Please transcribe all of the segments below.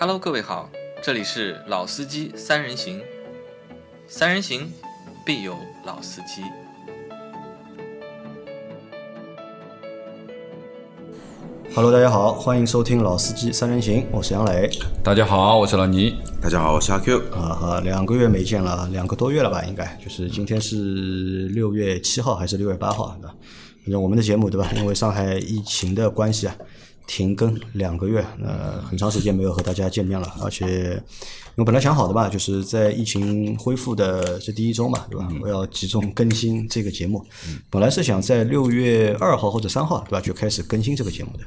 Hello，各位好，这里是老司机三人行，三人行必有老司机。Hello，大家好，欢迎收听《老司机三人行》，我是杨磊。大家好，我是老倪。大家好，我是阿 Q。啊哈，两个月没见了，两个多月了吧？应该就是今天是六月七号还是六月八号？对吧？反正我们的节目对吧？因为上海疫情的关系啊，停更两个月，呃，很长时间没有和大家见面了。而且，因为本来想好的吧，就是在疫情恢复的这第一周嘛，对吧？我要集中更新这个节目。本来是想在六月二号或者三号，对吧，就开始更新这个节目的。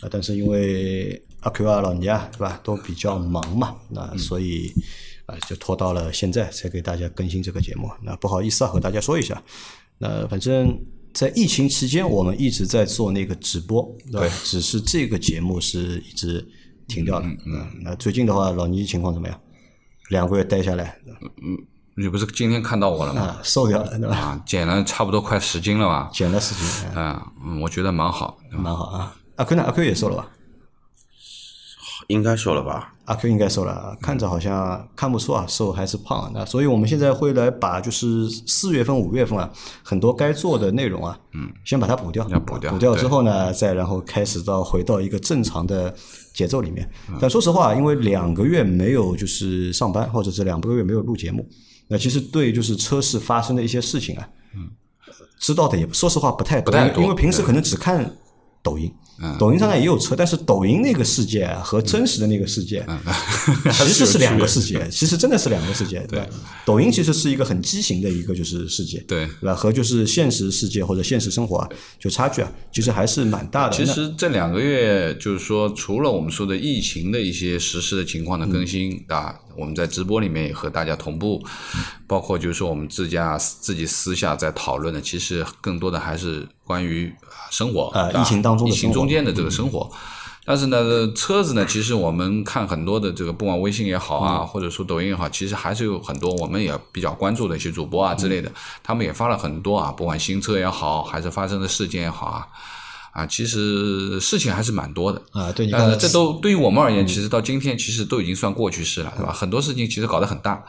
啊，但是因为阿 Q 啊、老倪啊，对吧，都比较忙嘛，那所以啊，就拖到了现在才给大家更新这个节目。那不好意思啊，和大家说一下。那反正，在疫情期间，我们一直在做那个直播，对？只是这个节目是一直停掉了。嗯，那最近的话，老倪情况怎么样？两个月待下来，嗯你不是今天看到我了吗？啊，瘦掉了，对吧？啊，减了差不多快十斤了吧？减了十斤，哎啊，嗯，我觉得蛮好。蛮好啊。阿坤呢？阿坤也瘦了吧？应该瘦了吧？阿 Q 应该瘦了啊，看着好像看不出啊，瘦还是胖。那所以我们现在会来把就是四月份、五月份啊，很多该做的内容啊，嗯，先把它补掉，要补掉补掉之后呢，再然后开始到回到一个正常的节奏里面。但说实话，因为两个月没有就是上班，或者是两个月没有录节目，那其实对就是车市发生的一些事情啊，嗯，知道的也说实话不太多，不太多因为平时可能只看抖音。抖音上呢也有车，但是抖音那个世界啊和真实的那个世界，其实是 两个世界，其实真的是两个世界，对？抖音其实是一个很畸形的一个就是世界，对。对吧？和就是现实世界或者现实生活啊，就差距啊，其实还是蛮大的。其实这两个月，就是说，除了我们说的疫情的一些实时的情况的更新啊，我们在直播里面也和大家同步，包括就是说我们自家自己私下在讨论的，其实更多的还是关于啊生活啊疫情当中的疫情中间的这个生活。但是呢，车子呢，其实我们看很多的这个，不管微信也好啊，或者说抖音也好，其实还是有很多我们也比较关注的一些主播啊之类的，他们也发了很多啊，不管新车也好，还是发生的事件也好啊，啊，其实事情还是蛮多的。啊，对，你看但是这都对于我们而言，其实到今天其实都已经算过去式了，对吧？很多事情其实搞得很大，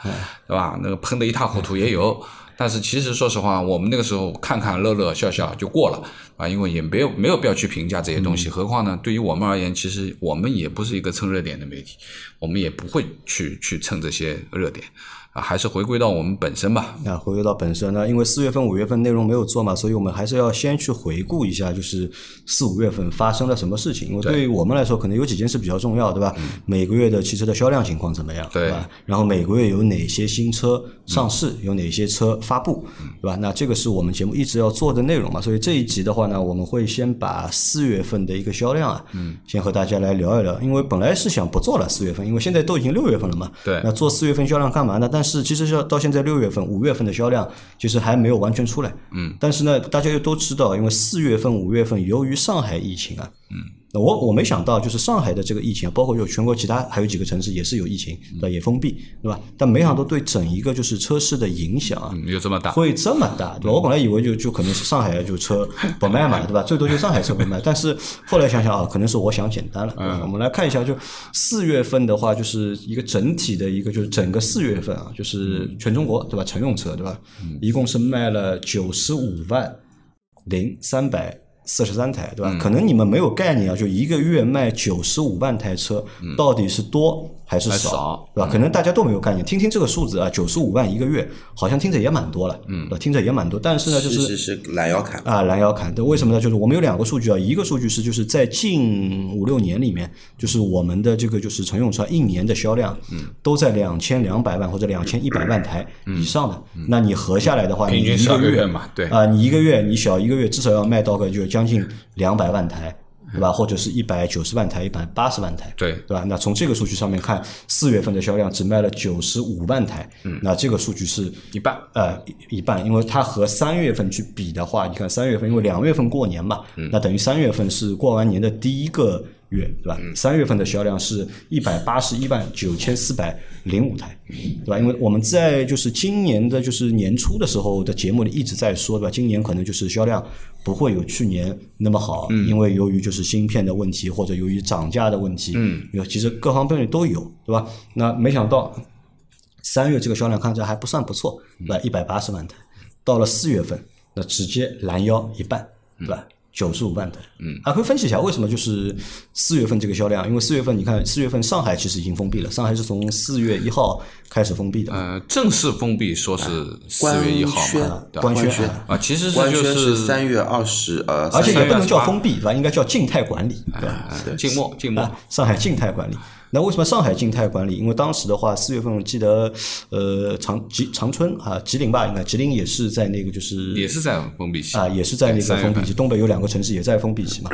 对吧？那个喷得一塌糊涂也有，但是其实说实话，我们那个时候看看乐乐笑笑就过了啊，因为也没有没有必要去评价这些东西。何况呢，对于我们而言，其实我们也不是一个蹭热点的媒体，我们也不会去去蹭这些热点啊，还是回归到我们本身吧。那回归到本身呢，因为四月份、五月份内容没有做嘛，所以我们还是要先去回顾一下，就是四五月份发生了什么事情。因为对于我们来说，可能有几件事比较重要，对吧？每个月的汽车的销量情况怎么样，对吧？然后每个月有哪些新车上市，有哪些车发布，对吧？那这个是我们节目一直要做的内容嘛。所以这一集的话呢，我们会先把四月份的一个销量啊，嗯，先和大家来聊一聊。因为本来是想不做了四月份，因为现在都已经六月份了嘛，对那做四月份销量干嘛呢？但是其实要到现在六月份、五月份的销量其实还没有完全出来。嗯，但是呢，大家又都知道，因为四月份、五月份由于上海疫情啊，嗯，那我我没想到就是上海的这个疫情啊，包括有全国其他还有几个城市也是有疫情，对吧？也封闭，对吧？但没想到对整一个就是车市的影响啊，嗯，有这么大，会这么大，对吧？我本来以为就就可能是上海就车不卖嘛，对吧？最多就上海车不卖，但是后来想想啊，可能是我想简单了。嗯我们来看一下，就四月份的话，就是一个整体的一个，就是整个四月份啊，就是全中国对吧？乘用车对吧？一共是卖了九十五万零三百。四十三台，对吧？可能你们没有概念啊，就一个月卖九十五万台车，到底是多还是少，少对吧？可能大家都没有概念。听听这个数字啊，九十五万一个月，好像听着也蛮多了，嗯，听着也蛮多。但是呢，就是是是拦腰砍，啊，拦腰砍。对，为什么呢？就是我们有两个数据啊，一个数据是就是在近五六年里面，就是我们的这个就是乘用车一年的销量，嗯，都在两千两百万或者两千一百万台以上的。那你合下来的话，你平均12个一个月月嘛对啊，你一个月你小一个月至少要卖到个就将近两百万台。对吧？或者是一百九十万台、一百八十万台，对对吧？那从这个数据上面看，四月份的销量只卖了九十五万台，嗯，那这个数据是一半。呃，一一半，因为它和三月份去比的话，你看三月份，因为两月份过年嘛，那等于三月份是过完年的第一个月，对吧？嗯三月份的销量是一百八十一万九千四百零五台，对吧？因为我们在就是今年的就是年初的时候的节目里一直在说，对吧？今年可能就是销量不会有去年那么好，嗯因为由于就是芯片的问题或者由于涨价的问题，嗯，其实各方面都有，对吧？那没想到三月这个销量看起来还不算不错，对吧？一百八十万台，到了四月份，那直接拦腰一半，对吧？九十五万的，嗯，还，可以分析一下为什么就是四月份这个销量？因为四月份你看，四月份上海其实已经封闭了，上海是从四月一号开始封闭的，呃，正式封闭说是四月一号官宣嘛，官宣宣啊，其实官宣就是三月二十，呃，而且也不能叫封闭，对吧？应该叫静态管理，对吧？呃静默静默啊，上海静态管理。那为什么上海静态管理？因为当时的话，四月份我记得，呃，长吉长春啊，吉林吧，应该吉林也是在那个就是也是在封闭期啊，也是在那个封闭期。东北有两个城市也在封闭期嘛，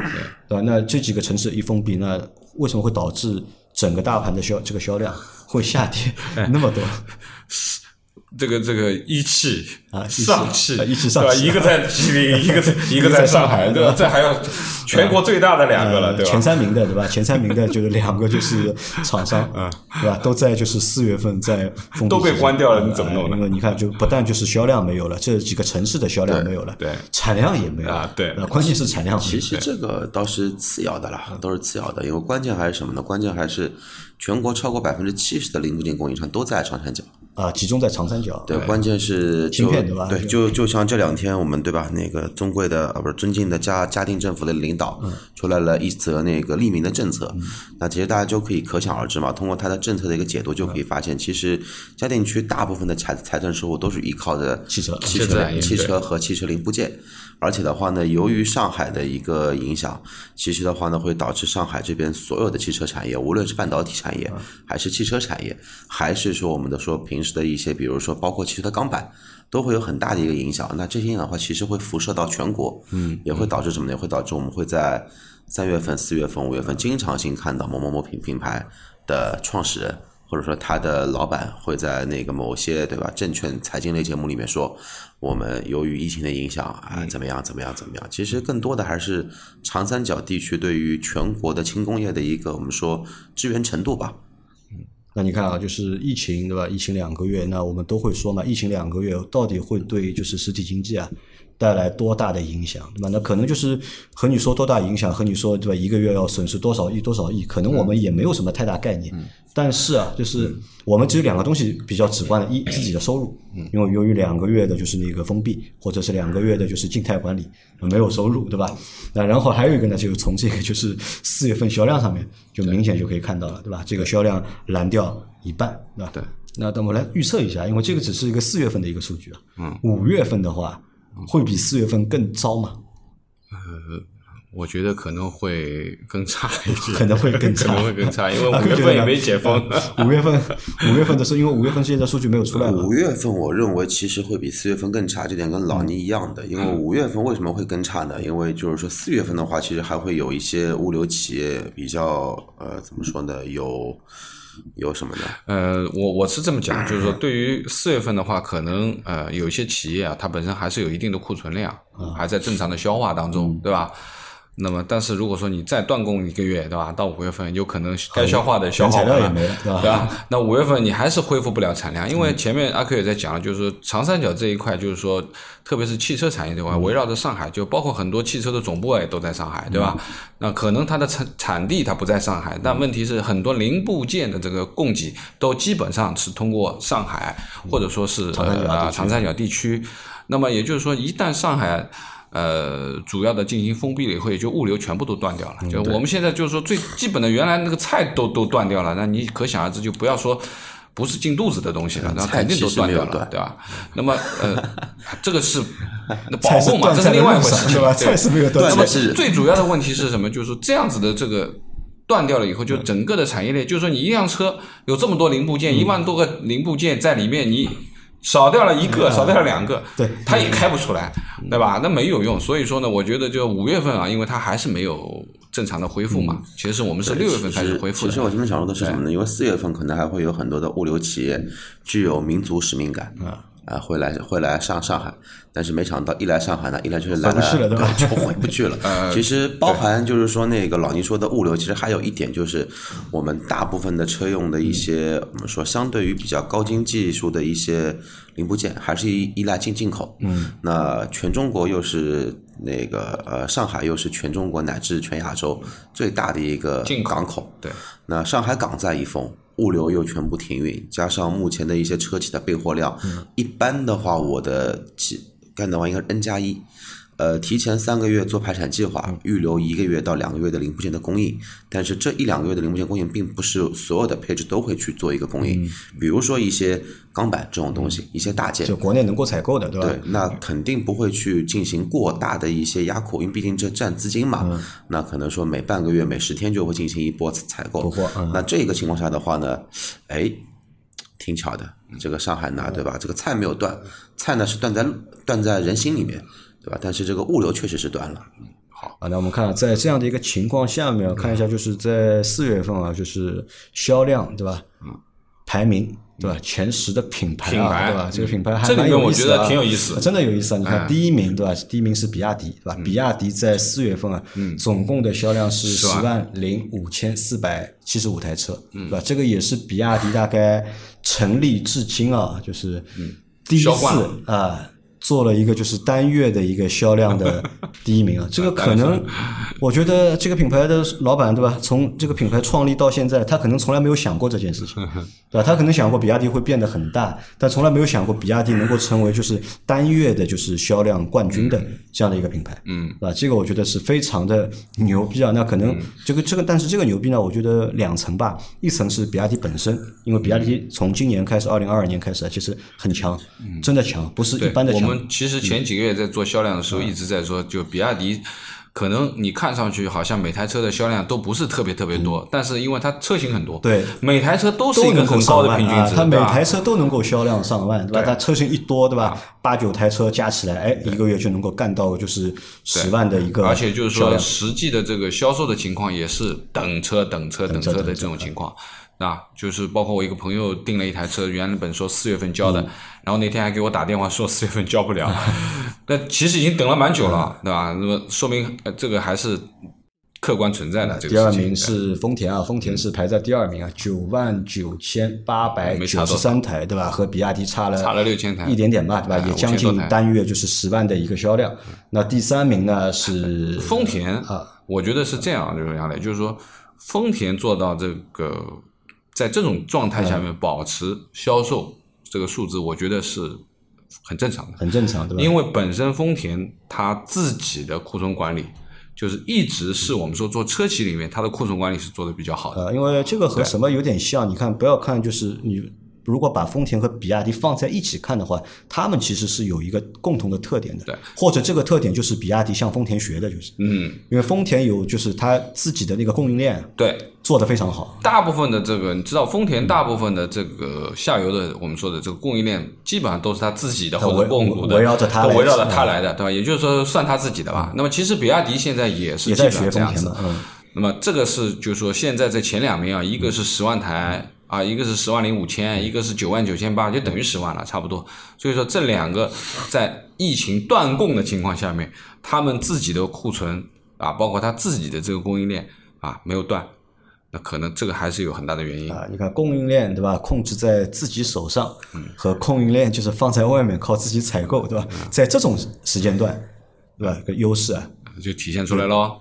对吧？那这几个城市一封闭，那为什么会导致整个大盘的销这个销量会下跌哎 那么多？这个这个一汽啊上汽一汽上对吧？汽一个在吉林，一个在一个在上海，对吧？这还要全国最大的两个了，对吧前？三名的对吧？前三名的就是两个就是厂商，嗯对吧？都在就是四月份在封都被关掉了你怎么弄呢因为你看，就不但就是销量没有了，这几个城市的销量没有了，对产量也没有啊对关键是产量其实这个倒是次要的啦，都是次要的，因为关键还是什么呢？关键还是全国超过百分之七十的零部件供应商都在长三角。啊，集中在长三角，对，关键是芯就片对吧就就就像这两天我们对吧，那个尊贵的啊不是尊敬的嘉嘉定政府的领导嗯。出来了一则那个利民的政策，那其实大家就可以可想而知嘛，通过他的政策的一个解读就可以发现，其实嘉定区大部分的财财政收入都是依靠着汽车。汽汽车汽车和汽车零部件。而且的话呢，由于上海的一个影响，其实的话呢，会导致上海这边所有的汽车产业，无论是半导体产业，还是汽车产业，还是说我们的说平时的一些，比如说包括汽车的钢板，都会有很大的一个影响。那这些影响的话，其实会辐射到全国，嗯，也会导致什么呢？也会导致我们会在三月份、四月份、五月份经常性看到某某某品品牌的创始人。或者说他的老板会在那个某些对吧证券财经类节目里面说，我们由于疫情的影响啊怎么样怎么样怎么样。其实更多的还是长三角地区对于全国的轻工业的一个我们说支援程度吧。那你看啊，就是疫情对吧？疫情两个月，那我们都会说嘛，疫情两个月到底会对就是实体经济啊带来多大的影响，对吧？那可能就是和你说多大影响，和你说对吧？一个月要损失多少亿多少亿，可能我们也没有什么太大概念。但是啊，就是我们只有两个东西比较直观的，一自己的收入，因为由于两个月的就是那个封闭，或者是两个月的就是静态管理，没有收入，对吧？那然后还有一个呢，就是从这个就是四月份销量上面就明显就可以看到了，对吧？这个销量蓝掉一半，对吧？对。那等我来预测一下，因为这个只是一个四月份的一个数据啊。嗯。五月份的话，会比四月份更糟吗？呃我觉得可能会更差一些，可能会更差 可能会更差，因为啊五月份也没解封。五月份，五月份的时候，因为五月份现在数据没有出来嘛五。月份我认为其实会比四月份更差，这点跟老倪一样的。因为五月份为什么会更差呢？因为就是说四月份的话，其实还会有一些物流企业比较呃怎么说呢？有有什么呢？呃，我我是这么讲，就是说，对于四月份的话，可能呃有一些企业啊，它本身还是有一定的库存量，还在正常的消化当中，对吧？那么，但是如果说你再断供一个月，对吧？到五月份，有可能该消化的消化完原材料也没了对吧对吧？那五月份你还是恢复不了产量，因为前面阿 Q 也在讲了，就是说长三角这一块，就是说，特别是汽车产业这块，围绕着上海，就包括很多汽车的总部也都在上海，对吧？那可能它的产产地它不在上海，但问题是很多零部件的这个供给都基本上是通过上海或者说是长三角地区呃长三角地区。那么也就是说，一旦上海呃主要的进行封闭了以后，也就物流全部都断掉了。嗯就我们现在就是说最基本的，原来那个菜都都断掉了，那你可想而知，就不要说。不是进肚子的东西了，那肯定都断掉了，对吧？那么呃，这个是那保护嘛，这是另外一回事情，对吧？对菜是没有断那么最主要的问题是什么？就是说这样子的这个断掉了以后，就整个的产业链，就是说你一辆车有这么多零部件，一万多个零部件在里面，你少掉了一个，少掉了两个，对它也开不出来，对吧？那没有用。所以说呢，我觉得就五月份啊，因为它还是没有正常的恢复嘛。其实我们是六月份开始恢复其实我这边想说的是什么呢？因为四月份可能还会有很多的物流企业具有民族使命感。啊，会来会来上上海，但是没想到一来上海呢，一来就是来回了对吧 就回不去了。其实包含就是说那个老倪说的物流，其实还有一点就是我们大部分的车用的一些我们说相对于比较高精技术的一些零部件，还是依依赖进进口。嗯，那全中国又是那个呃上海又是全中国乃至全亚洲最大的一个港口。对，那上海港在一封，物流又全部停运，加上目前的一些车企的备货量，一般的话，我的几干的话应该是 N 加一。呃，提前三个月做排产计划，预留一个月到两个月的零部件的供应，但是这一两个月的零部件供应，并不是所有的配置都会去做一个供应，比如说一些钢板这种东西，一些大件就，国内能够采购的，对吧？对，那肯定不会去进行过大的一些压库，因为毕竟这占资金嘛。那可能说每半个月、每十天就会进行一波采购。那这个情况下的话呢，哎，挺巧的，这个上海拿，对吧？这个菜没有断，菜呢是断在断在人心里面，对吧？但是这个物流确实是断了。好啊，那我们看在这样的一个情况下面，看一下就是在四月份啊，就是销量对吧？嗯排名对吧？前十的品牌啊，品牌对吧？这个品牌还蛮面我觉得有意思的啊挺有意思真的有意思啊！你看哎第一名对吧？第一名是比亚迪对吧？比亚迪在四月份啊，嗯总共的销量是十万万零五千四百七十五台车，对吧？这个也是比亚迪大概成立至今啊，就是第一次了啊。做了一个就是单月的一个销量的第一名啊，这个可能，我觉得这个品牌的老板对吧？从这个品牌创立到现在，他可能从来没有想过这件事情，对吧？他可能想过比亚迪会变得很大，但从来没有想过比亚迪能够成为就是单月的就是销量冠军的这样的一个品牌，嗯，啊，这个我觉得是非常的牛逼啊。那可能这个这个，但是这个牛逼呢，我觉得两层吧，一层是比亚迪本身，因为比亚迪从今年开始，二零二二年开始啊，其实很强，真的强，不是一般的，强。其实前几个月在做销量的时候，一直在说，就比亚迪。可能你看上去好像每台车的销量都不是特别特别多，但是因为它车型很多，对。每台车都是一个很高的平均值，它每台车都能够销量上万，对吧？它车型一多，对吧？八九台车加起来，哎，一个月就能够干到就是十万的一个，而且就是说，实际的这个销售的情况也是等车、等车、等车的这种情况。啊，就是包括我一个朋友订了一台车，原本说四月份交的，嗯然后那天还给我打电话说四月份交不了，那其实已经等了蛮久了，对吧？那么说明呃这个还是客观存在的这第二。名是丰田啊，丰田是排在第二名啊，九万九千八百九十三台，对吧？和比亚迪差了差了6000台一点点吧，对吧？哎也将近单月就是十万的一个销量。那第三名呢 是丰田啊，我觉得是这样，就是杨磊，就是说丰田做到这个在这种状态下面保持销售这个数字，我觉得是很正常的。很正常，对吧？因为本身丰田它自己的库存管理，就是一直是我们说做车企里面它的库存管理是做的比较好的。呃，因为这个和什么有点像，你看，不要看就是你。如果把丰田和比亚迪放在一起看的话，他们其实是有一个共同的特点的，对，或者这个特点就是比亚迪向丰田学的，就是，嗯，因为丰田有就是它自己的那个供应链对，做得非常好，大部分的这个你知道，丰田大部分的这个下游的我们说的这个供应链，基本上都是他自己的或围者共股的，围绕着它围绕着嗯他来的，对吧？也就是说，算他自己的吧。那么其实比亚迪现在也是基本也在学上这样子。丰田的，。嗯，那么这个是就是说现在这前两名啊，一个是十万台啊，一个是十万零五千，一个是九万九千八，就等于十万了，差不多。所以说这两个在疫情断供的情况下面，他们自己的库存啊，包括他自己的这个供应链啊没有断，那可能这个还是有很大的原因。啊，你看供应链对吧？控制在自己手上，嗯和供应链就是放在外面靠自己采购，对吧？嗯在这种时间段，对吧？个优势啊，就体现出来喽。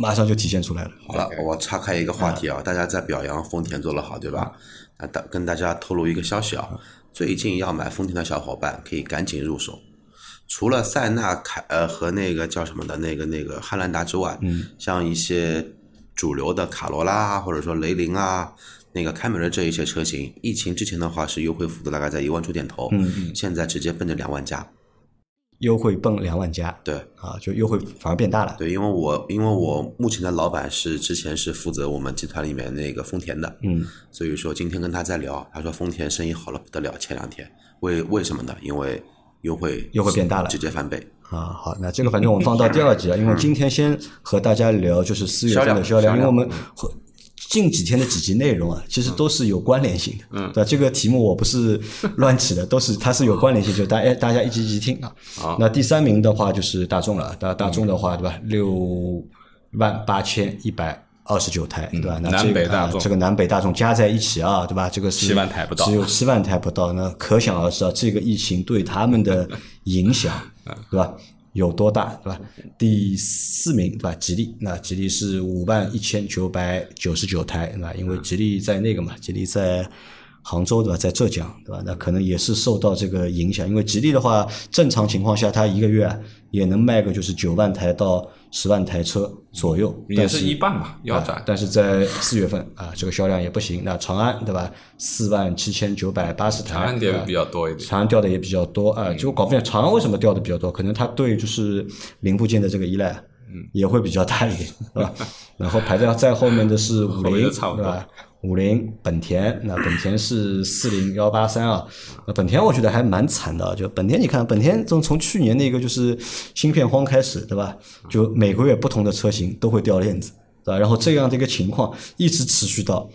马上就体现出来了。好了，我岔开一个话题啊，大家在表扬丰田做得好，对吧？那大跟大家透露一个消息啊，最近要买丰田的小伙伴可以赶紧入手。除了塞纳、凯呃和那个叫什么的那个那个汉兰达之外，嗯，像一些主流的卡罗拉啊或者说雷凌啊，那个凯美瑞这一些车型，疫情之前的话是优惠幅度大概在一万出点头，嗯，现在直接奔着两万加，优惠蹦两万加，对，啊，就优惠反而变大了。对，因为我因为我目前的老板是之前是负责我们集团里面那个丰田的，嗯，所以说今天跟他在聊，他说丰田生意好了不得了，前两天为为什么呢？因为优惠优惠变大了直接翻倍。啊，好，那这个反正我们放到第二集啊，因为今天先和大家聊就是四月份的 销量，因为我们会近几天的几集内容啊，其实都是有关联性的，嗯对吧？这个题目我不是乱起的，都是它是有关联性，就大家大家一集一集听啊。好那第三名的话就是大众了，大大众的话，对吧？六万八千一百二十九台，对吧？那这南个北大众啊这个南北大众加在一起啊，对吧？这个是七万台不到只有七万台不到，那可想而知啊，这个疫情对他们的影响，对吧？有多大，对吧？第四名，对吧？吉利，那吉利是五万一千九百九十九台，对吧？因为吉利在那个嘛，吉利在杭州，对吧？在浙江，对吧？那可能也是受到这个影响，因为吉利的话，正常情况下，它一个月啊也能卖个就是九万台到十万台车左右，也但是一半吧，要转。但是在四月份啊，这个销量也不行。那长安对吧？四万七千九百八十台，长安跌对吧比较多一点，长安掉的也比较多啊，嗯结果搞不清长安为什么掉的比较多，可能它对就是零部件的这个依赖，嗯也会比较大一点，对吧？然后排在在后面的是五菱，对吧？五菱、本田，那本田是四零幺八三啊，那本田我觉得还蛮惨的啊，就本田你看，本田从从去年那个就是芯片荒开始，对吧？就每个月不同的车型都会掉链子，对吧？然后这样的一个情况一直持续到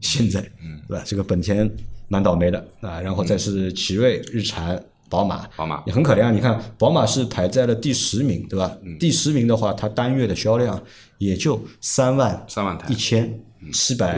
现在，对吧？这个本田蛮倒霉的啊，然后再是奇瑞、日产、宝马，宝马也很可怜啊。你看，宝马是排在了第十名，对吧？嗯第十名的话，它单月的销量也就三万三万台一千七百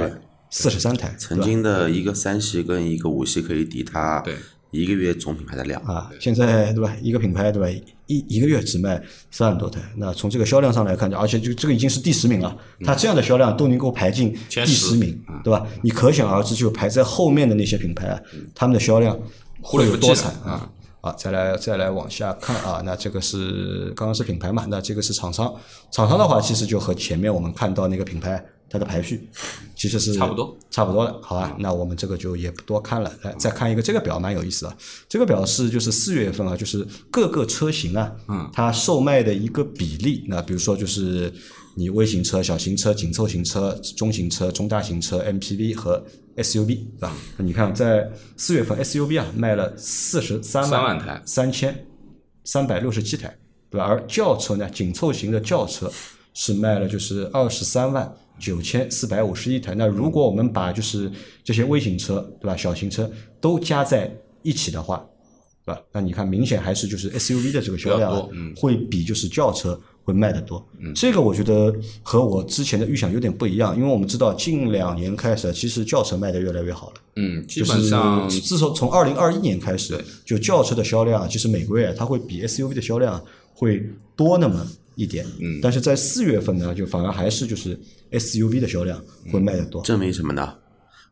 四十三台，曾经的一个三系跟一个五系可以抵它对一个月总品牌的量。啊，现在对吧？一个品牌对吧？一一个月只卖三万多台，那从这个销量上来看，而且就这个已经是第十名了，它这样的销量都能够排进第前十十名，对吧？你可想而知，就排在后面的那些品牌啊，他们的销量会有多惨啊！啊，再来再来往下看啊，那这个是刚刚是品牌嘛，那这个是厂商，厂商的话其实就和前面我们看到那个品牌它的排序其实是差不多。差不多的，好吧？那我们这个就也不多看了，来再看一个这个表蛮有意思的，这个表是就是四月份啊，就是各个车型啊，嗯，它售卖的一个比例，那比如说就是你微型车、小型车、紧凑型车、中型车、中大型车、MPV 和 SUV，是吧？那你看在四月份 SUV 啊卖了四十三3万台。三千三百六十七台，对吧？而轿车呢，紧凑型的轿车是卖了就是二十三万九千四百五十一台。那如果我们把就是这些微型车，对吧？小型车都加在一起的话，对吧？那你看明显还是就是 SUV 的这个销量、会比就是轿车会卖得多。这个我觉得和我之前的预想有点不一样，因为我们知道近两年开始，其实轿车卖得越来越好了。嗯，基就本上是自从从二零二一年开始，就轿车的销量啊，其实每个月它会比 SUV 的销量会多那么一点。嗯，但是在四月份呢，就反而还是就是 SUV 的销量会卖得多。证明什么呢？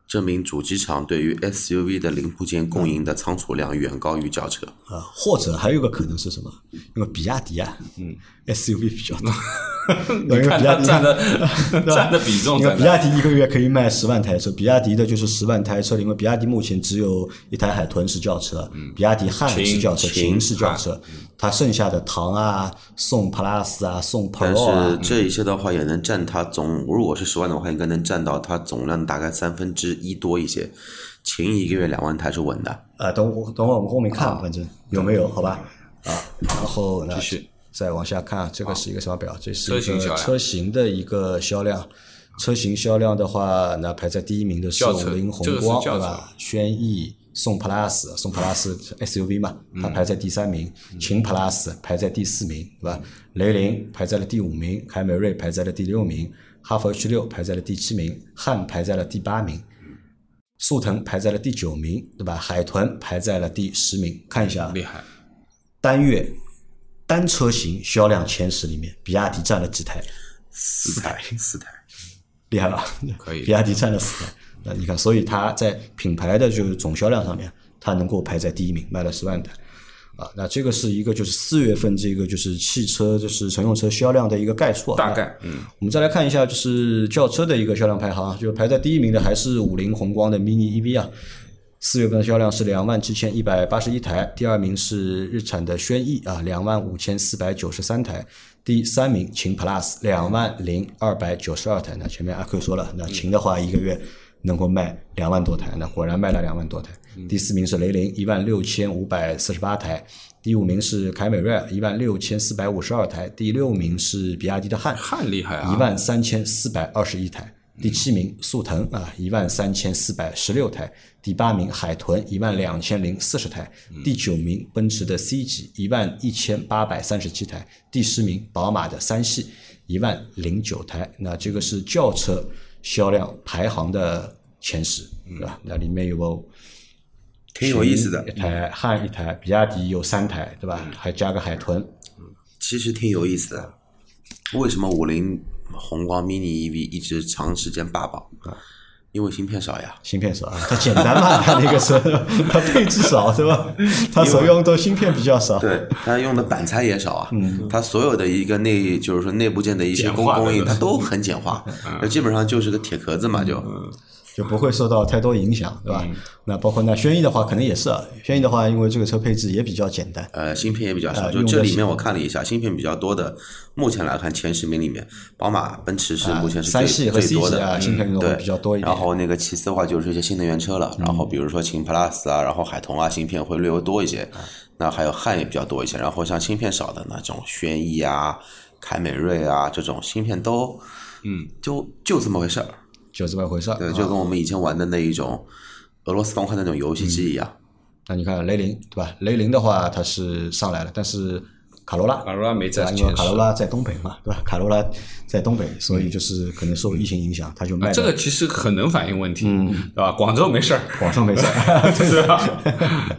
证明主机厂对于 SUV 的零部件供应的仓储量远高于轿车。啊，或者还有一个可能是什么？因为比亚迪啊，嗯，SUV 比较多，你看它占的占的比重？比亚迪一个月可以卖十万台车，比亚迪的就是十万台车，因为比亚迪目前只有一台海豚是轿车，比亚迪汉是轿车，秦秦是轿车，它剩下的唐啊、宋 Plus 啊、宋但 Pro 啊是，这一些的话也能占它总，如果是十万的话，应该能占到它总量大概三分之一多一些。秦一个月两万台是稳的，啊，等我等会儿我们后面看，反正有没有好吧？啊，然后呢继续，再往下看，这个是一个什么表？这是一个车型的一个销量。车型销量的话，那排在第一名的是五菱宏光，对吧？轩逸、宋 Plus、宋 Plus SUV 嘛，它排在第三名。秦 Plus 排在第四名，对吧？雷凌排在了第五名，凯美瑞排在了第六名，哈弗 H 六排在了第七名，汉排在了第八名。速腾排在了第九名，对吧？海豚排在了第十名。看一下啊厉害，单月单车型销量前十里面，比亚迪占了几台？四台四台。厉害吧？可以比亚迪占了四台。那你看，所以它在品牌的就是总销量上面，它能够排在第一名，卖了十万台。啊，那这个是一个就是四月份这个就是汽车就是乘用车销量的一个概述啊。大概嗯，我们再来看一下，就是轿车的一个销量排行，就排在第一名的还是五菱宏光的 mini EV 啊，四月份的销量是两万七千一百八十一台，第二名是日产的轩逸啊，两万五千四百九十三台，第三名秦 Plus 两万零二百九十二台。那前面阿 Q 说了，那秦的话一个月能够卖两万多台，那果然卖了两万多台。第四名是雷凌一万六千五百四十八台，第五名是凯美瑞一万六千四百五十二台，第六名是比亚迪的汉汉厉害啊，一万三千四百二十一台。第七名速腾啊，一万三千四百十六台；第八名海豚，一万两千零四十台；第九名奔驰的 C 级，一万一千八百三十七台；第十名宝马的三系，一万零九台。那这个是轿车销量排行的前十，对吧？那里面有个挺有意思的一。台汉一台，比亚迪有三台，对吧？还加个海豚，其实挺有意思的。为什么五菱宏光 mini EV 一直长时间霸榜。啊？因为芯片少呀。芯片少啊，它简单嘛，它那个是它 配置少，是吧？它所用的芯片比较少，对，它用的板材也少啊，它所有的一个内就是说内部件的一些简化的供供应，它都很简化，那基本上就是个铁壳子嘛，就就不会受到太多影响，对吧？那包括那轩逸的话，可能也是啊。轩逸的话，因为这个车配置也比较简单，呃芯片也比较少。就这里面我看了一下，芯片比较多的，目前来看前十名里面，宝马、奔驰是目前是最三系最多的，啊芯片对比较多一点。然后那个其次的话就是一些新能源车了，然后比如说秦 PLUS 啊，然后海豚啊，芯片会略微多一些。那还有汉也比较多一些，然后像芯片少的那种轩逸啊、凯美瑞啊这种芯片都，嗯，就就这么回事儿。就这么回事。对，啊就跟我们以前玩的那一种俄罗斯方块那种游戏机一样。那你看雷凌，对吧？雷凌的话，它是上来了，但是卡罗拉，卡罗拉没在因为卡罗拉在东北嘛，对吧？卡罗拉在东北，所以就是可能受疫情影响，它就卖啊这个其实很能反映问题，对吧？广州没事儿，广州没事儿，对吧？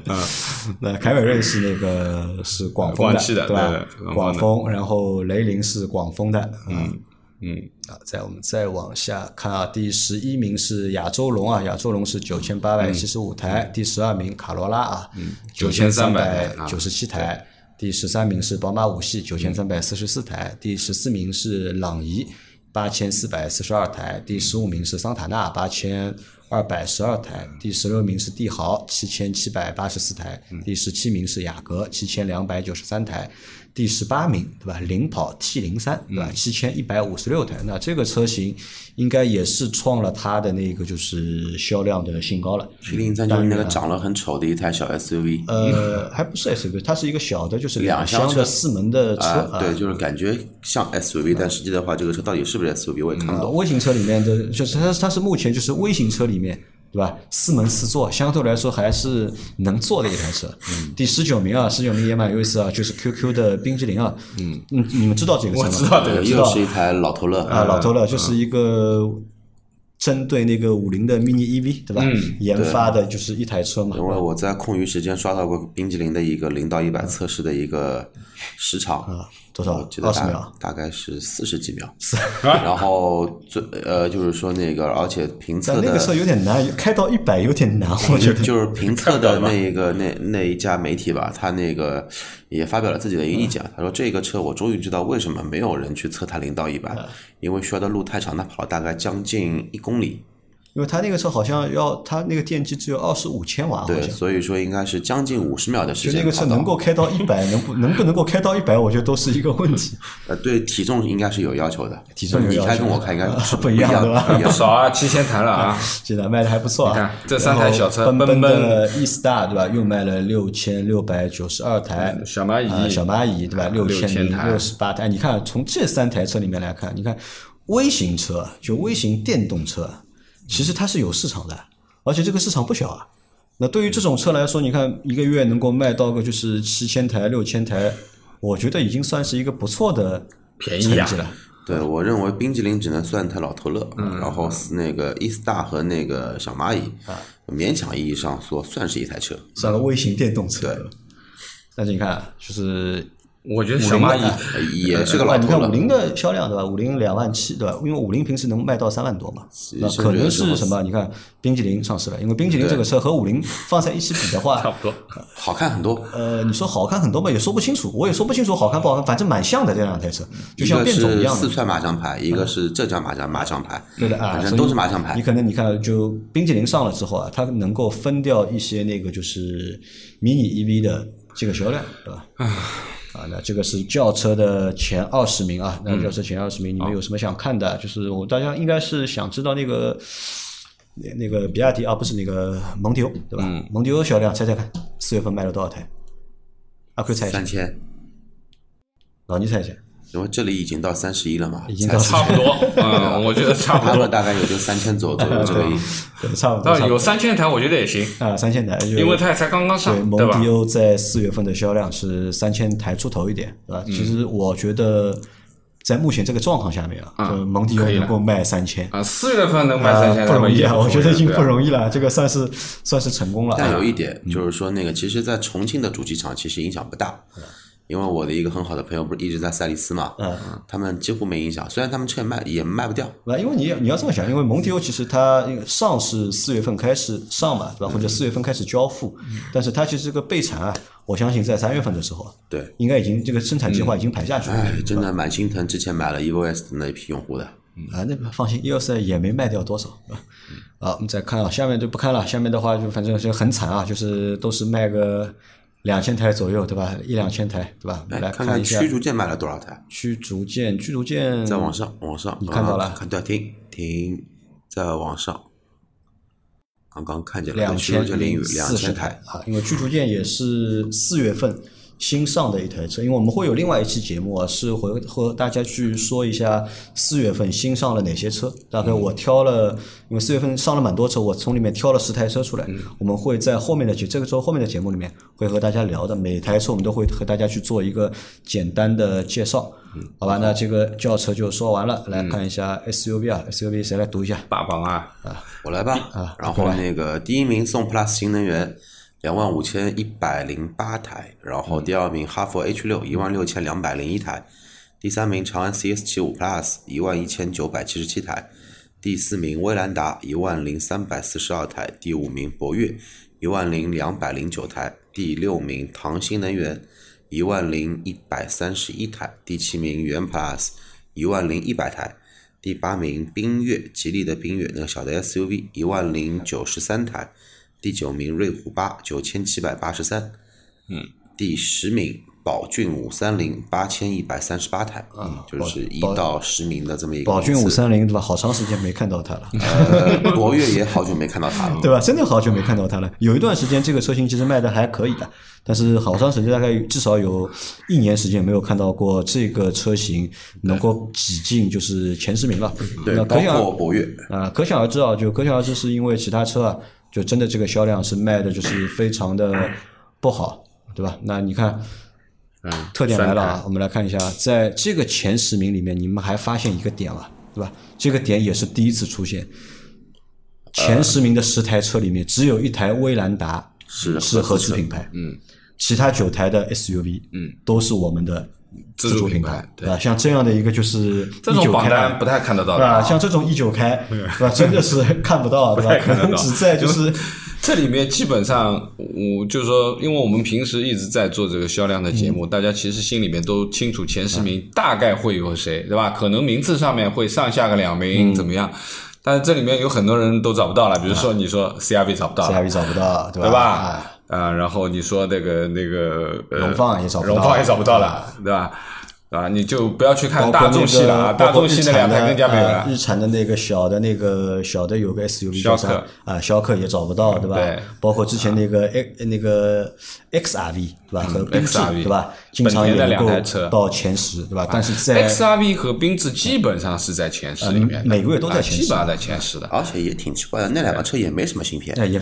那凯美瑞是那个是广丰广汽的对吧？广丰，然后雷凌是广丰的，嗯嗯，啊，再我们再往下看啊，第十一名是亚洲龙啊，亚洲龙是九千八百七十五台，第十二名卡罗拉啊，九千三百九十七台，第十三名是宝马五系九千三百四十四台，第十四名是朗逸八千四百四十二台，第十五名是桑塔纳八千二百十二台，第十六名是帝豪七千七百八十四台，第十七名是雅阁七千两百九十三台，第十八名对吧？领跑 T 零三对吧？七千一百五十六台，那这个车型应该也是创了它的那个就是销量的新高了。T 零三就是那个长得很丑的一台小 SUV，呃，还不是 SUV，它是一个小的，就是两厢的四门的车啊，对，就是感觉像 SUV，但实际的话，这个车到底是不是 SUV 我也看不呃，懂。微型车里面的，就是它它是目前就是微型车里面，对吧？四门四座，相对来说还是能坐的一台车。嗯，第十九名啊，十九名也蛮有意思啊，就是 QQ 的冰激凌啊。嗯嗯，你们知道这个车吗？我知道这个知道又是一台老头乐啊，老头乐就是一个针对那个五菱的 mini EV，对吧？嗯研发的就是一台车嘛。因为我在空余时间刷到过冰激凌的一个零到一百测试的一个时长，啊，多少我记？得大二十秒。大概是四十几秒。然后最呃，就是说那个，而且评测的那个车有点难，开到一百有点难，我觉得。就是评测的那个 那那一家媒体吧，他那个也发表了自己的一个意见。他说这个车我终于知道为什么没有人去测它零到一百，因为需要的路太长，它跑了大概将近一公里。因为它那个车好像要，它那个电机只有二十五千瓦，对，所以说应该是将近五十秒的时间就那个车能够开到一百，能不能不能够开到一百，我觉得都是一个问题。呃，对体重应该是有要求的，体重有你开要求跟我开应该是不一一样样对吧不少啊，七千台了啊，现在卖的还不错啊。你看这三台小车奔奔奔的 E Star 对吧？又卖了六千六百九十二台，小蚂蚁啊小蚂蚁对吧？六千6000零台六十八台。你看从这三台车里面来看，你看微型车就微型电动车，其实它是有市场的，而且这个市场不小啊。那对于这种车来说，你看一个月能够卖到个就是七千台、六千台，我觉得已经算是一个不错的便宜啊成绩了。对，我认为冰激凌只能算台老头乐，然后那个 E Star 和那个小蚂蚁，勉强意义上说算是一台车。算个微型电动车。但是你看，就是我觉得小蚂蚁呃也是个，老你看五，菱的销量对吧？五菱两万七对吧？因为五菱平时能卖到三万多嘛，那可能是什么？你看冰激凌上市了，因为冰激凌这个车和五菱放在一起比的话，差不多。好看很多。呃，你说好看很多嘛，也说不清楚，我也说不清楚好看不好看，反正蛮像的这两台车，就像变种一样的。四川麻将牌，一个是浙江麻将麻将牌，对的啊，反正都是麻将牌你。可能你看，就冰激凌上了之后啊，它能够分掉一些那个就是迷你 EV 的这个销量，对吧？啊，那这个是轿车的前二十名啊。那轿车前二十名，你们有什么想看的？就是我大家应该是想知道那个那那个比亚迪啊，不是那个蒙迪欧，对吧？蒙迪欧销量，猜猜看，四月份卖了多少台？阿奎猜一下三，千，老倪猜一下，因为这里已经到三十一了嘛，已经到差不多，嗯，我觉得差不多。大概也就三千左左右这个意对差不多。有三千台，我觉得也行，啊，三千台，因为它才刚刚上，对吧蒙迪？欧在四月份的销量是三千台出头一点，对嗯吧？其实我觉得在目前这个状况下面啊，就蒙迪欧能够卖三千。啊，四月份能卖啊三千台不容易啊！我觉得已经不。容易了，这个算是算是成功了。但有一点就是说，那个其实，在重庆的主机厂其实影响不大，因为我的一个很好的朋友不是一直在赛力斯嘛，嗯他们几乎没影响。虽然他们车也卖也卖不掉，那因为你要你要这么想，因为蒙迪欧其实它上是四月份开始上嘛，对吧？或者四月份开始交付，但是它其实这个备产啊，我相信在三月份的时候，对，应该已经这个生产计划已经排下去了。哎，真的蛮心疼之前买了 EVO-S 的那一批用户的。啊，那放心，E O S 也没卖掉多少，对吧？啊，我们再看啊，下面就不看了。下面的话就反正是很惨啊，就是都是卖个两千台左右，对吧？一两千台，对吧？我们来看，看驱逐舰卖了多少台？驱逐舰，驱逐舰在往上，往上，你看到了啊看对，停停，在往上。刚刚看见了两千舰淋雨两四十千台啊，因为驱逐舰也是四月份新上的一台车，因为我们会有另外一期节目啊，是会和大家去说一下四月份新上了哪些车。大概我挑了，因为四月份上了蛮多车，我从里面挑了十台车出来，我们会在后面的节这个周后面的节目里面会和大家聊的，每台车我们都会和大家去做一个简单的介绍。好吧，那这个轿车就说完了，来看一下 SUV 啊，SUV 谁来读一下？霸榜啊，我来吧。啊然后那个第一名宋 PLUS 新能源两万五千一百零八台，然后第二名哈弗 H 六一万六千两百零一台，第三名长安 CS 七五 Plus 一万一千九百七十七台，第四名威兰达一万零三百四十二台，第五名博越一万零两百零九台，第六名唐新能源一万零一百三十一台，第七名元 Plus 一万零一百台。第八名缤越，吉利的缤越那个小的 SUV 一万零九十三台，第九名瑞虎八九千七百八十三，嗯，第十名宝骏五三零八千一百三十八台，嗯，就是一到十名的这么一个宝骏五三零对吧？好长时间没看到它了。呃，博越也好久没看到它了，对吧？真的好久没看到它了。有一段时间，这个车型其实卖的还可以的，但是好长时间，大概至少有一年时间没有看到过这个车型能够挤进就是前十名了。对，包那可想括博越，啊，可想而知啊，就可想而知，是因为其他车啊，就真的这个销量是卖的就是非常的不好，对吧？那你看。嗯，特点来了啊！我们来看一下，在这个前十名里面，你们还发现一个点了，对吧？这个点也是第一次出现。前十名的十台车里面，只有一台威兰达是是合资品牌，嗯，其他九台的 SUV，嗯，都是我们的自主主品品牌对吧？像这样的一个就是这种榜单不太看得到的对像这种一九开，对吧？真的是看不到，对吧？可能只在就是这里面基本上，我就是说，因为我们平时一直在做这个销量的节目，大家其实心里面都清楚前十名大概会有谁，对吧？可能名次上面会上下个两名怎么样？但是这里面有很多人都找不到了，比如说你说 CRV 找不到了，CRV 找不到，对吧？啊？啊，然后你说那个那个呃荣放也找不到荣放也找不到了，对吧？啊，你就不要去看大众系了啊，大众系那两台更加没有了呃日。产的那个小的那个小的有个 SUV 逍客叫啥啊，逍客也找不到，对吧？对包括之前那个 X 那个 XRV 对吧？和缤智 XRV 对吧？经常也能够两台车到前十对吧？但是在 XRV 和缤智基本上是在前十里面，每个月都在啊前十基本上在前十的。而且也挺奇怪的，那两个车也没什么芯片，哎也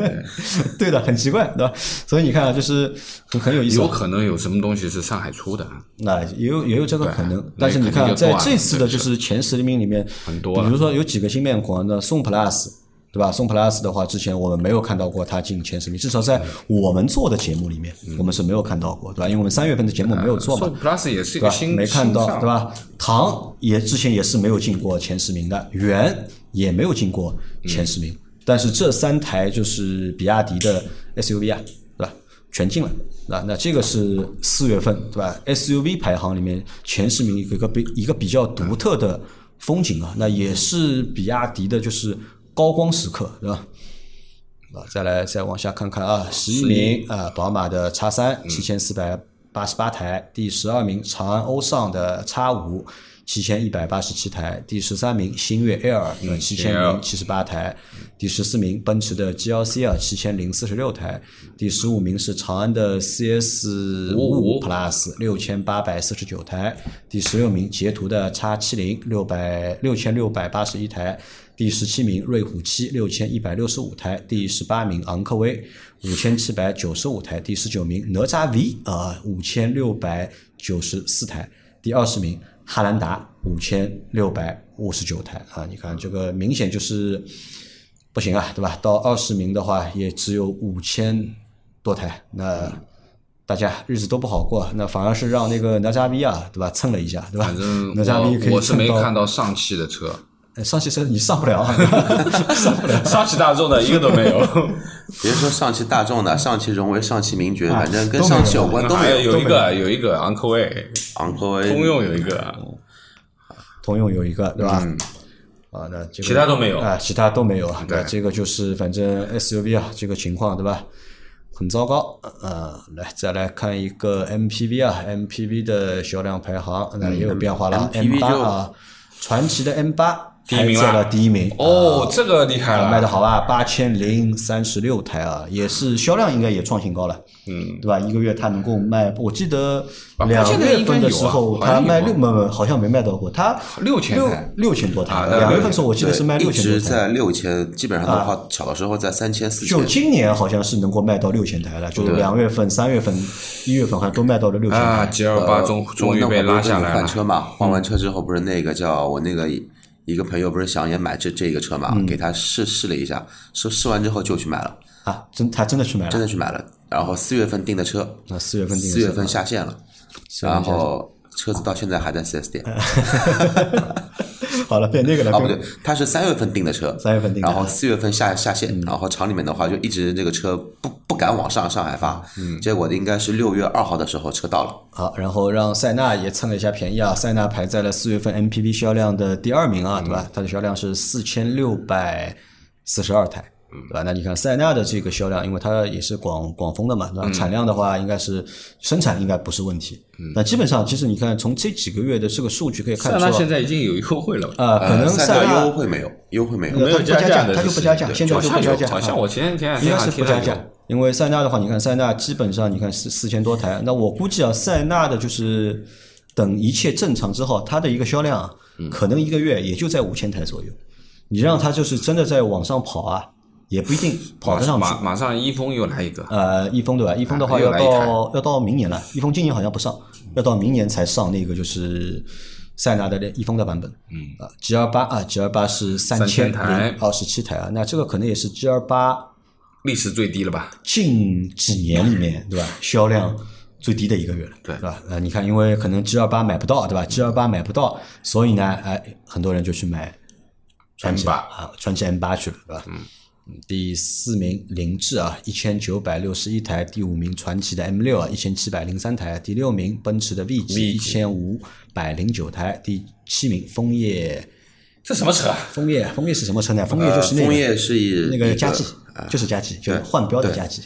对的，很奇怪对吧？所以你看啊，就是很很有意思啊。有可能有什么东西是上海出的，那也有也有这个可能，但是你看啊，在这次的就是前十名里面，很多比如说有几个新面孔，那宋 plus 对吧？宋 plus 的话，之前我们没有看到过它进前十名，至少在我们做的节目里面，我们是没有看到过，对吧？因为我们三月份的节目没有做嘛宋，Plus 也是对吧？一个新没看到，对吧？唐也之前也是没有进过前十名的，元也没有进过前十名，但是这三台就是比亚迪的 SUV 啊？全进了，那？那这个是四月份，对吧？SUV 排行里面前十名一个一个比一个比较独特的风景啊，那也是比亚迪的就是高光时刻，对吧？啊，再来再往下看看啊，十一名啊，宝马的 X 三七千四百八十八台，第十二名长安欧尚的 X 五七千一百八十七台，第十三名星越 Air 七千零七十八台，第十四名奔驰的 GLC 啊七千零四十六台，第十五名是长安的 CS 五五 Plus 六千八百四十九台，第十六名捷途的 X 七零六百六千六百八十一台。第十七名瑞虎七六千一百六十五台，第十八名昂科威五千七百九十五台，第十九名哪吒 V 啊五千六百九十四台，第二十名汉兰达五千六百五十九台啊！你看这个明显就是不行啊，对吧？到二十名的话也只有五千多台，那大家日子都不好过，那反而是让那个哪吒 V 啊，对吧？蹭了一下，对吧？反正 哪吒 V 可以我我是没看到上汽的车，呃上汽车你上不了，上不了。上汽大众的一个都没有。别说上汽大众的，上汽荣威、上汽名爵，反正跟上汽有关都没有。有一个有一个昂科威，昂科威、通用有一个，通用有一个，对吧？啊，那这个其他都没有啊，其他都没有啊。对那这个就是反正 SUV 啊，这个情况对吧？很糟糕。呃，来再来看一个 MPV 啊，MPV 的销量排行那也有变化了。MPV M 八就啊，传奇的 M 八第一名啊排在了第一名。哦，这个厉害了，卖的好吧，八千零三十六台啊，也是销量应该也创新高了，嗯，对吧？一个月它能够卖，我记得啊两月份的时候，它卖六，没没好像没卖到过，它6000六台六千多台两月份时候我记得是卖，六千多台。直在六千，基本上的话，小的时候在三千、四千就。今年好像是能够卖到六千台了，就是两月份、三月份、一月份好像都卖到了六千啊台。，G L 八终终于被拉下来了。换车嘛，换完车之后不是那个叫我那个一个朋友不是想也买这这个车嘛，嗯。给他试试了一下，试试完之后就去买了，啊，真他真的去买了，真的去买了。然后四月份订的车，那四月份订四月份下线了，然后车子到现在还在 4S 店。好了，变那个了，啊，不对，他是三月份订的车，三月份订然后四月份下下线，然后厂里面的话就一直这个车不不敢往上上海发，嗯。结果应该是六月二号的时候车到了，好，然后让塞纳也蹭了一下便宜啊，塞纳排在了四月份 MPV 销量的第二名啊，对吧？它的销量是四千六百四十二台。对吧？那你看塞纳的这个销量，因为它也是广广丰的嘛，对吧？产量的话，应该是生产应该不是问题。那基本上，其实你看从这几个月的这个数据可以看出来，塞纳现在已经有优惠了吧？啊，可能塞纳优惠没有，优惠没有，没有不加价，的它就不加价，现在好像有就不加价。好像我前前两应该天是不加价因为塞纳的话，你看塞纳基本上你看四四千多台，那我估计啊，塞纳的就是等一切正常之后，它的一个销量啊嗯可能一个月也就在五千台左右。你让它就是真的在往上跑啊，也不一定跑得上去。马马上一峰又来一个，呃，一峰对吧？一峰的话要到要到明年了，一峰今年好像不上，要到明年才上那个就是塞纳的那一峰的版本。嗯啊，G 二八啊，G 二八是三千台零二十七台啊，那这个可能也是 G 二八历史最低了吧？近几年里面，对吧？销量最低的一个月了，对吧？呃，你看，因为可能 G 二八买不到，对吧？G 二八买不到，所以呢，哎，很多人就去买传祺 M8 啊，传奇 M 八去了，对吧？嗯。第四名凌志啊，一千九百六十一台；第五名传奇的 M 六啊，一千七百零三台；第六名奔驰的 V 级一千五百零九台；第七名枫叶，这什么车啊？枫叶，枫叶是什么车呢？枫叶呃，就是那个枫叶是以那个一佳绩，就是佳绩，就是换标的对佳绩。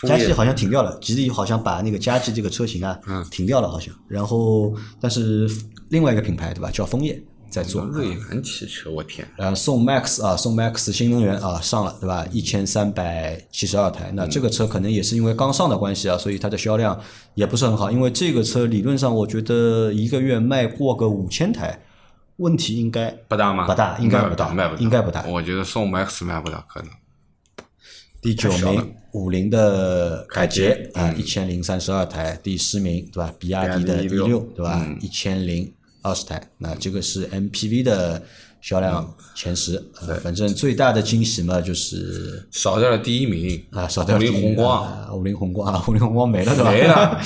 枫叶佳绩好像停掉了，吉利好像把那个佳绩这个车型啊，停掉了好像。然后，但是另外一个品牌对吧，叫枫叶在做。瑞兰汽车，我天！呃，宋 MAX 啊，宋 MAX 新能源啊上了对吧？一千三百七十二台，那这个车可能也是因为刚上的关系啊，所以它的销量也不是很好。因为这个车理论上我觉得一个月卖过个五千台，问题应该不大吗？不大应该不大卖不应该不大我觉得宋 MAX 卖不大，可能。第九名，五菱的凯捷啊，一千零三十二台。第十名，对吧？比亚迪的比 E 亚迪六，E6 对吧？一千零二十台。那这个是 MPV 的销量前十。呃反正最大的惊喜嘛，就是少掉了第一名啊，少掉了五菱宏光，啊五菱宏光啊，五菱宏光没了，对吧？没了。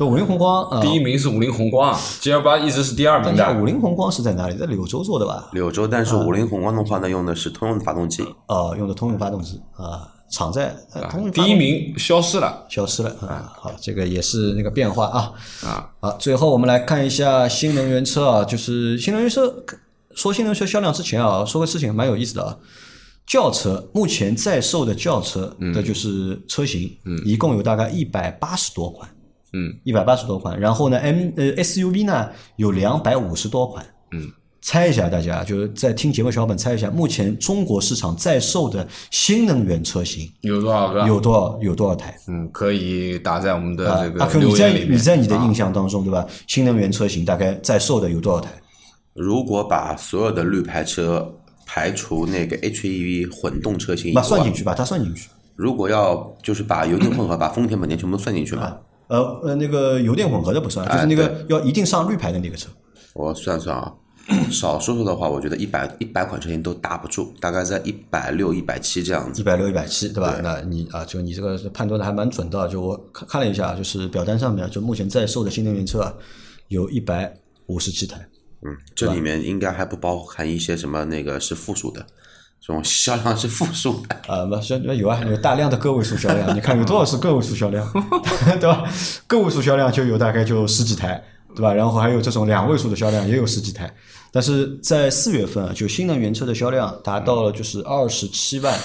五菱宏光啊，第一名是五菱宏光，G L 八一直是第二名的五。菱宏光是在哪里？在柳州做的吧？柳州，但是五菱宏光的话呢，用的是通用的发动机，哦，用的通用发动机啊，厂在第一名消失了消失了啊。好，这个也是那个变化啊。啊！好，最后我们来看一下新能源车啊，就是新能源车说新能源车销量之前啊，说个事情蛮有意思的啊。轿车目前在售的轿车的就是车型，嗯一共有大概一百八十多款，嗯，一百八十多款。然后呢，M 呃 SUV 呢有两百五十多款，嗯，猜一下，大家就是在听节目小伙伴猜一下，目前中国市场在售的新能源车型有多少个？有多少有多少台？嗯，可以打在我们的这个阿 Q，你在。你在你的印啊象当中，对吧？新能源车型大概在售的有多少台？如果把所有的绿牌车排除那个 HEV 混动车型以把外，算进去把，它算进去。如果要就是把油电混合，把丰田、本田全部算进去嘛，呃呃，那个油电混合的不算，就是那个要一定上绿牌的那个车。我算算啊，少说说的话，我觉得一百一百款车型都搭不住，大概在一百六、一百七这样子。一百六、一百七，对吧？那你啊，就你这个判断的还蛮准的。就我看看了一下，就是表单上面，就目前在售的新能源车啊，有一百五十七台。嗯，这里面应该还不包含一些什么那个是负数的，这种销量是负数的。啊，那那有啊，有大量的个位数销量，你看有多少是个位数销量，对吧？个位数销量就有大概就十几台，对吧？然后还有这种两位数的销量也有十几台，但是在四月份啊，就新能源车的销量达到了就是二十七万。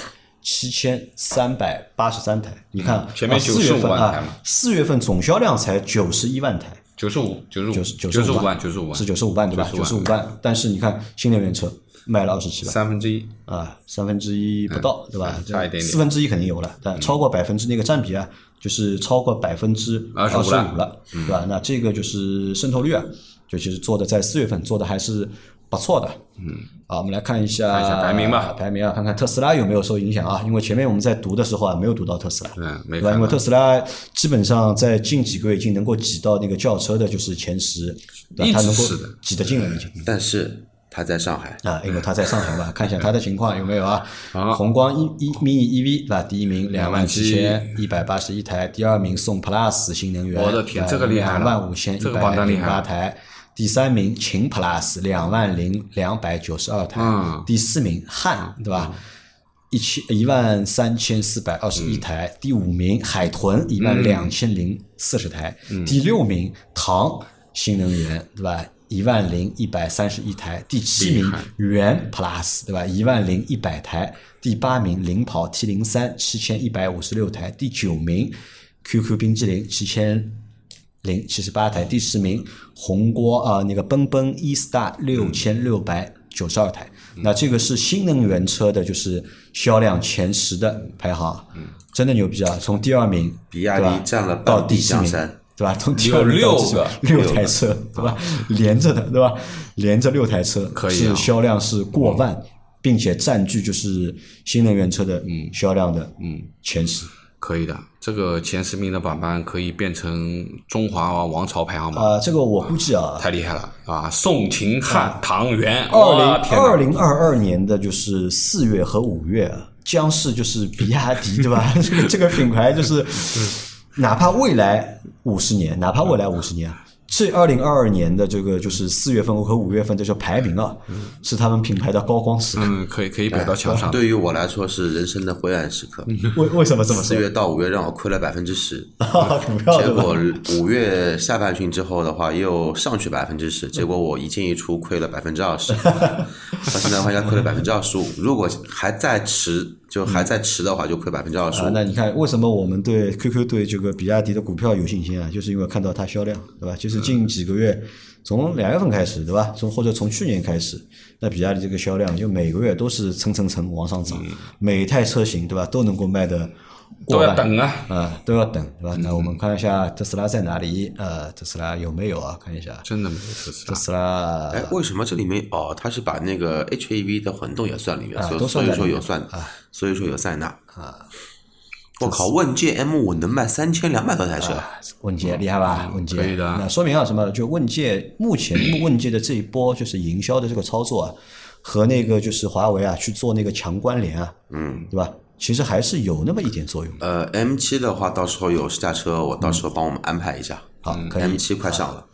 七千三百八十三台，你看前面啊四月份万台嘛啊，四月份总销量才九十一万台，九十五，九十五，九十九十五十五万，九十五万，是九十五万对吧？九十五万，但是你看新能源车卖了二十七万，三分之一。啊，三分之一不到，对吧？嗯差一点点四分之一肯定有了，但超过百分之那个占比啊，就是超过百分之二十五了了，对吧？那这个就是渗透率啊，就其实做的在四月份做的还是不错的。嗯，啊，我们来看一下排名吧排名啊，看看特斯拉有没有受影响啊？因为前面我们在读的时候啊，没有读到特斯拉，嗯，没对吧？因为特斯拉基本上在近几个月已经能够挤到那个轿车的就是前十，对一吧？它能够挤得进了已经。但是它在上海，啊，因为他在上海嘛，看一下他的情况有没有啊？好宏光 E 一 mini EV 对吧？第一名两万七千一百八十一台，第二名宋 Plus 新能源，我的天这个厉害了两万五千一这个榜百零八台。第三名秦 Plus 两万零两百九十二台，嗯第四名汉对吧？一千一万三千四百二十一台，嗯第五名海豚一万两千零四十台，嗯第六名唐新能源对吧？一万零一百三十一台，第七名元 Plus 对吧？一万零一百台，第八名领跑 T 零三七千一百五十六台，第九名 QQ 冰激凌七千零七十八台，第十名红锅啊、那个奔奔 E Star 六千六百九十二台。那这个是新能源车的，就是销量前十的排行，真的牛逼啊！从第二名比亚迪占了到第十名。对吧？从第二名到第十名有六台车，对吧？连着的，对吧？连着六台车，可以销量是过万，并且占据就是新能源车的嗯销量的嗯前十。可以的，这个前十名的榜单可以变成中华王朝排行榜，啊，这个我估计啊，太厉害了啊！宋、秦、汉、唐、元，二哇零二零二二年的就是四月和五月啊，将是就是比亚迪对吧？这个这个品牌就是，哪怕未来五十年，哪怕未来五十年，这二零二二年的这个就是四月份和五月份这就排名啊，是他们品牌的高光时刻。嗯，可以可以摆到墙上。对于我来说是人生的灰暗时刻。为为什么这么说？四月到五月让我亏了百分之十，股票？结果五月下半旬之后的话又上去百分之十，结果我一进一出亏了百分之二十，到现在的话应该亏了百分之二十五。如果还在迟，就还在持的话，就亏百分之二十。那你看为什么我们对 QQ 对这个比亚迪的股票有信心啊？就是因为看到它销量，对吧？就是近几个月，从两月份开始，对吧？从或者从去年开始，那比亚迪这个销量就每个月都是蹭蹭蹭往上涨，每一台车型，对吧？都能够卖的都要等啊！啊，都要等，对吧？那我们看一下特斯拉在哪里？呃，特斯拉有没有啊？看一下，真的没有特斯拉，特斯拉哎，为什么这里面哦，他是把那个 HEV 的混动也算里面，所以说有算，所以说有塞纳啊。我靠，问界 M 五能卖三千两百多台车，问界厉害吧？问界可以的那说明啊什么？就问界 目前问界的这一波就是营销的这个操作啊，和那个就是华为啊去做那个强关联啊，嗯，对吧？其实还是有那么一点作用。呃，M 七的话，到时候有试驾车，我到时候帮我们安排一下。好，可以 M 七快上了，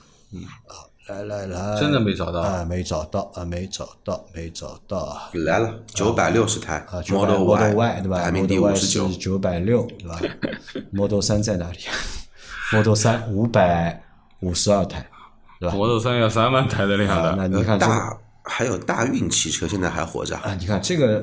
来来来，真的没找到啊，没找到啊，没找到，没找到啊。来了，九百六十台啊 Model Model Y 对吧排名第？Model 五十九。九百六对吧？Model 三在哪里？Model 三五百五十二台，对吧？？Model 三要三万台的量啊，那，你看这个大还有大运汽车现在还活着，啊，你看这个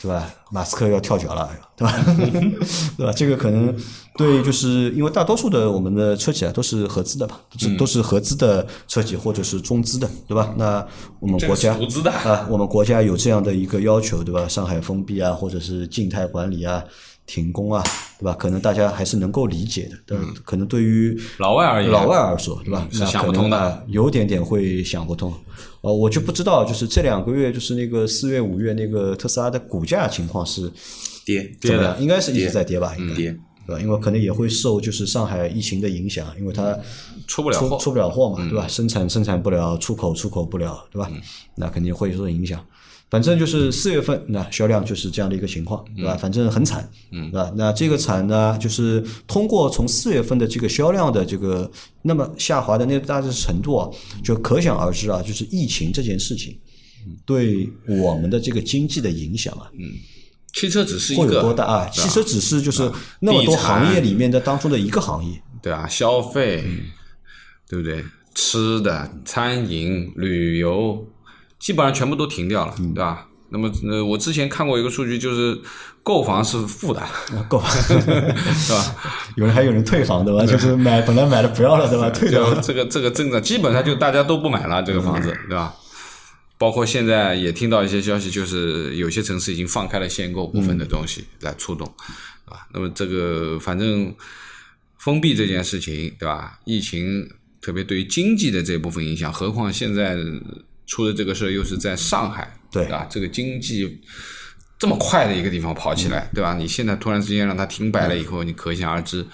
对吧？马斯克要跳脚了，对吧？对吧？这个可能对，就是因为大多数的我们的车企啊都是合资的吧，都是都是合资的车企或者是中资的，对吧？那我们国家啊，我们国家有这样的一个要求，对吧？上海封闭啊，或者是静态管理啊。停工啊，对吧？可能大家还是能够理解的，对吧？可能对于老外而言老外而说，对吧？是那可能想不通的啊有点点会想不通。呃，我就不知道，就是这两个月，就是那个四月、五月那个特斯拉的股价情况是跌怎么样？跌的应该是一直在跌吧？应该跌，对吧？因为可能也会受就是上海疫情的影响，因为它出出不了货，出不了货嘛，对吧？生产生产不了，出口出口不了，对吧？那肯定会受影响。反正就是四月份，那销量就是这样的一个情况，对吧？反正很惨，嗯对吧？那这个惨呢，就是通过从四月份的这个销量的这个那么下滑的那大致程度啊，就可想而知啊，就是疫情这件事情对我们的这个经济的影响啊，嗯汽车只是一会有个多大啊？汽车只是就是那么多行业里面的当中的一个行业，对啊，消费，对不对？吃的、餐饮、旅游，基本上全部都停掉了，嗯对吧？那么，呃，我之前看过一个数据，就是购房是负的，购房？是吧？有人还有人退房对吧？就是买本来买了不要了对吧？退掉这个这个政策，基本上就大家都不买了这个房嗯子，对吧？包括现在也听到一些消息，就是有些城市已经放开了限购部分的东西来触动，对吧？那么这个反正封闭这件事情，对吧？疫情特别对于经济的这部分影响，何况现在出的这个事儿又是在上海，对吧？这个经济这么快的一个地方跑起来，对吧？你现在突然之间让它停摆了以后，你可想而知，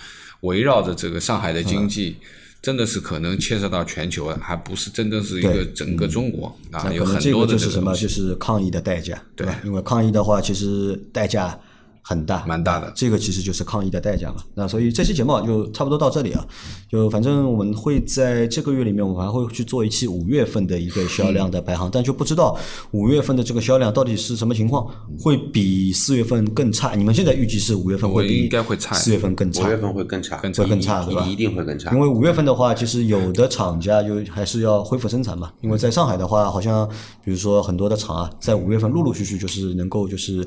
围绕着这个上海的经济。真的是可能牵涉到全球的，还不是真的是一个整个中国啊，有很多的个就是什么？就是抗疫的代价，对吧？因为抗疫的话，其实代价很大，蛮大的这个其实就是抗疫的代价嘛。那所以这期节目啊就差不多到这里啊，就反正我们会在这个月里面，我们还会去做一期五月份的一个销量的排行，但就不知道五月份的这个销量到底是什么情况，会比四月份更差。你们现在预计是五月份会比应该会差四月份更差五月，份会更差，更会更差对吧一定会更差因。为五月份的话，其实有的厂家就还是要恢复生产嘛。因为在上海的话，好像比如说很多的厂啊，在五月份陆陆续续就是能够就是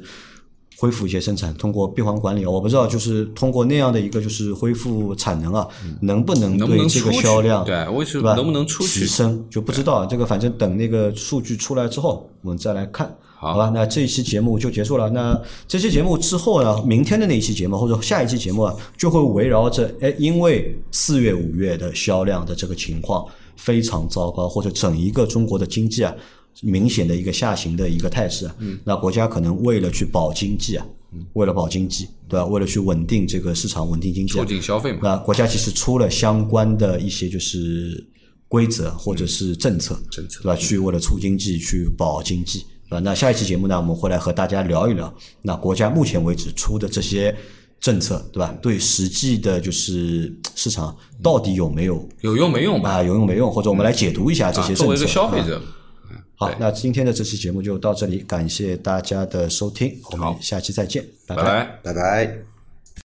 恢复一些生产，通过闭环管理啊，我不知道就是通过那样的一个就是恢复产能啊，能不能对这个销量对为什么能不能出去提升就不知道，这个反正等那个数据出来之后，我们再来看。好好吧，那这一期节目就结束了。那这期节目之后呢，明天的那一期节目或者下一期节目啊，就会围绕着哎，因为四月、五月的销量的这个情况非常糟糕，或者整一个中国的经济啊，明显的一个下行的一个态势啊，嗯那国家可能为了去保经济啊，为了保经济，对吧？为了去稳定这个市场、稳定经济啊，促进消费嘛，那国家其实出了相关的一些就是规则或者是政策，政策对吧？去为了促经济、去保经济，对吧？那下一期节目呢，我们会来和大家聊一聊，那国家目前为止出的这些政策，对吧？对实际的就是市场到底有没有有用没用吧？啊有用没用，或者我们来解读一下这些啊，政策。作为一个消费啊者，好，那今天的这期节目就到这里，感谢大家的收听，我们下期再见，拜拜拜。拜拜。